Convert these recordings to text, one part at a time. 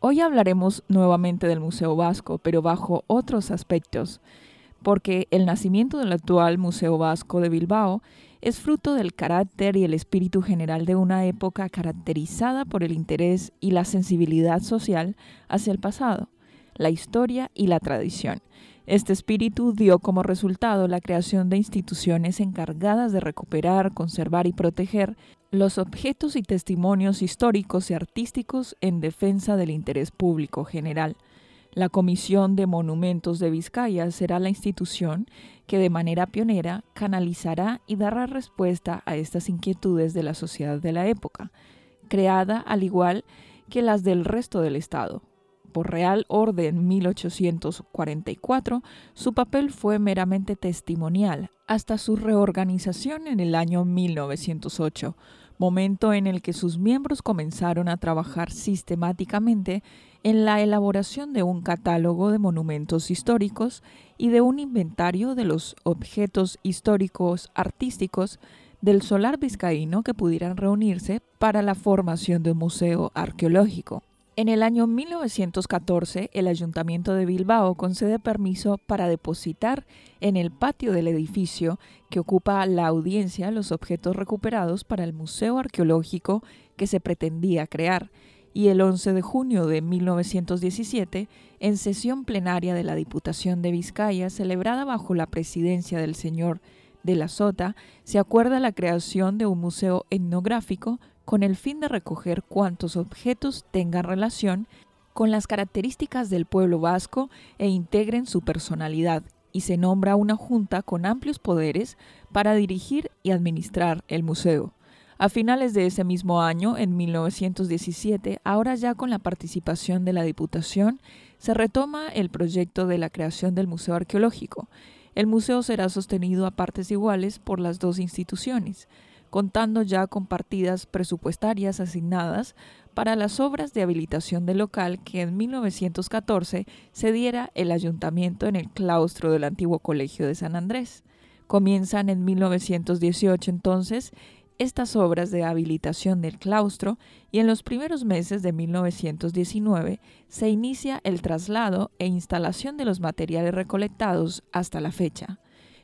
Hoy hablaremos nuevamente del Museo Vasco, pero bajo otros aspectos, porque el nacimiento del actual Museo Vasco de Bilbao es fruto del carácter y el espíritu general de una época caracterizada por el interés y la sensibilidad social hacia el pasado, la historia y la tradición. Este espíritu dio como resultado la creación de instituciones encargadas de recuperar, conservar y proteger los objetos y testimonios históricos y artísticos en defensa del interés público general. La Comisión de Monumentos de Vizcaya será la institución que de manera pionera canalizará y dará respuesta a estas inquietudes de la sociedad de la época, creada al igual que las del resto del Estado. Por Real Orden 1844, su papel fue meramente testimonial hasta su reorganización en el año 1908 momento en el que sus miembros comenzaron a trabajar sistemáticamente en la elaboración de un catálogo de monumentos históricos y de un inventario de los objetos históricos artísticos del solar vizcaíno que pudieran reunirse para la formación de un museo arqueológico. En el año 1914, el Ayuntamiento de Bilbao concede permiso para depositar en el patio del edificio que ocupa la audiencia los objetos recuperados para el Museo Arqueológico que se pretendía crear, y el 11 de junio de 1917, en sesión plenaria de la Diputación de Vizcaya, celebrada bajo la presidencia del señor de la Sota, se acuerda la creación de un museo etnográfico con el fin de recoger cuantos objetos tengan relación con las características del pueblo vasco e integren su personalidad, y se nombra una junta con amplios poderes para dirigir y administrar el museo. A finales de ese mismo año, en 1917, ahora ya con la participación de la Diputación, se retoma el proyecto de la creación del Museo Arqueológico. El museo será sostenido a partes iguales por las dos instituciones contando ya con partidas presupuestarias asignadas para las obras de habilitación del local que en 1914 se diera el ayuntamiento en el claustro del antiguo Colegio de San Andrés. Comienzan en 1918 entonces estas obras de habilitación del claustro y en los primeros meses de 1919 se inicia el traslado e instalación de los materiales recolectados hasta la fecha.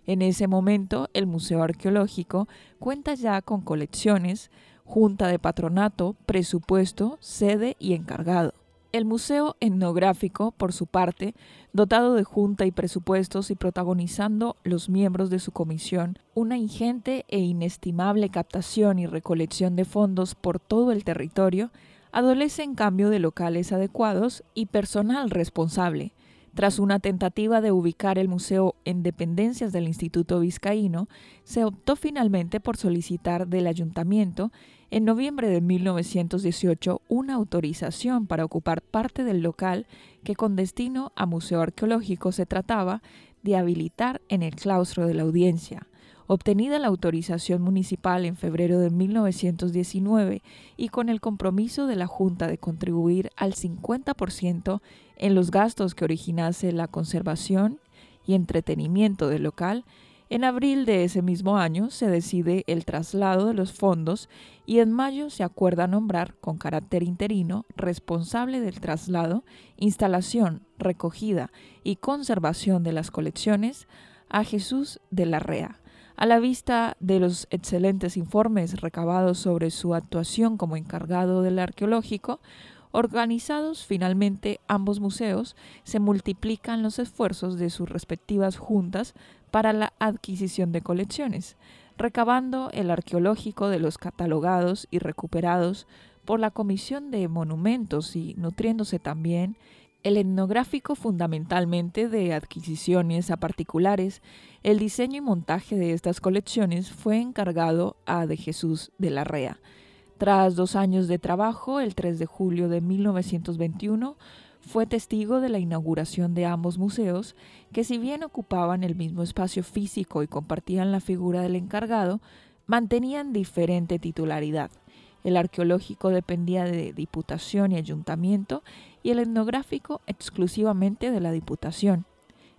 En ese momento, el Museo Arqueológico cuenta ya con colecciones, junta de patronato, presupuesto, sede y encargado. El Museo Etnográfico, por su parte, dotado de junta y presupuestos y protagonizando los miembros de su comisión una ingente e inestimable captación y recolección de fondos por todo el territorio, adolece en cambio de locales adecuados y personal responsable, tras una tentativa de ubicar el museo en dependencias del Instituto Vizcaíno, se optó finalmente por solicitar del ayuntamiento en noviembre de 1918 una autorización para ocupar parte del local que con destino a museo arqueológico se trataba de habilitar en el claustro de la audiencia. Obtenida la autorización municipal en febrero de 1919 y con el compromiso de la Junta de contribuir al 50% en los gastos que originase la conservación y entretenimiento del local, en abril de ese mismo año se decide el traslado de los fondos y en mayo se acuerda nombrar con carácter interino responsable del traslado, instalación, recogida y conservación de las colecciones a Jesús de la Rea a la vista de los excelentes informes recabados sobre su actuación como encargado del arqueológico, organizados finalmente ambos museos, se multiplican los esfuerzos de sus respectivas juntas para la adquisición de colecciones, recabando el arqueológico de los catalogados y recuperados por la Comisión de Monumentos y nutriéndose también el etnográfico fundamentalmente de adquisiciones a particulares, el diseño y montaje de estas colecciones fue encargado a de Jesús de la Rea. Tras dos años de trabajo, el 3 de julio de 1921, fue testigo de la inauguración de ambos museos, que si bien ocupaban el mismo espacio físico y compartían la figura del encargado, mantenían diferente titularidad. El arqueológico dependía de Diputación y Ayuntamiento y el etnográfico exclusivamente de la Diputación.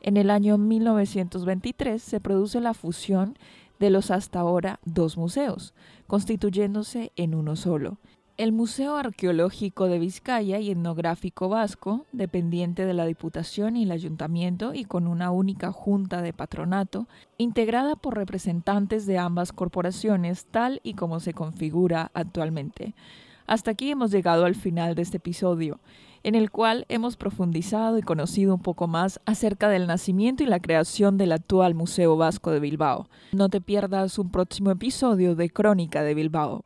En el año 1923 se produce la fusión de los hasta ahora dos museos, constituyéndose en uno solo. El Museo Arqueológico de Vizcaya y Etnográfico Vasco, dependiente de la Diputación y el Ayuntamiento y con una única junta de patronato, integrada por representantes de ambas corporaciones tal y como se configura actualmente. Hasta aquí hemos llegado al final de este episodio, en el cual hemos profundizado y conocido un poco más acerca del nacimiento y la creación del actual Museo Vasco de Bilbao. No te pierdas un próximo episodio de Crónica de Bilbao.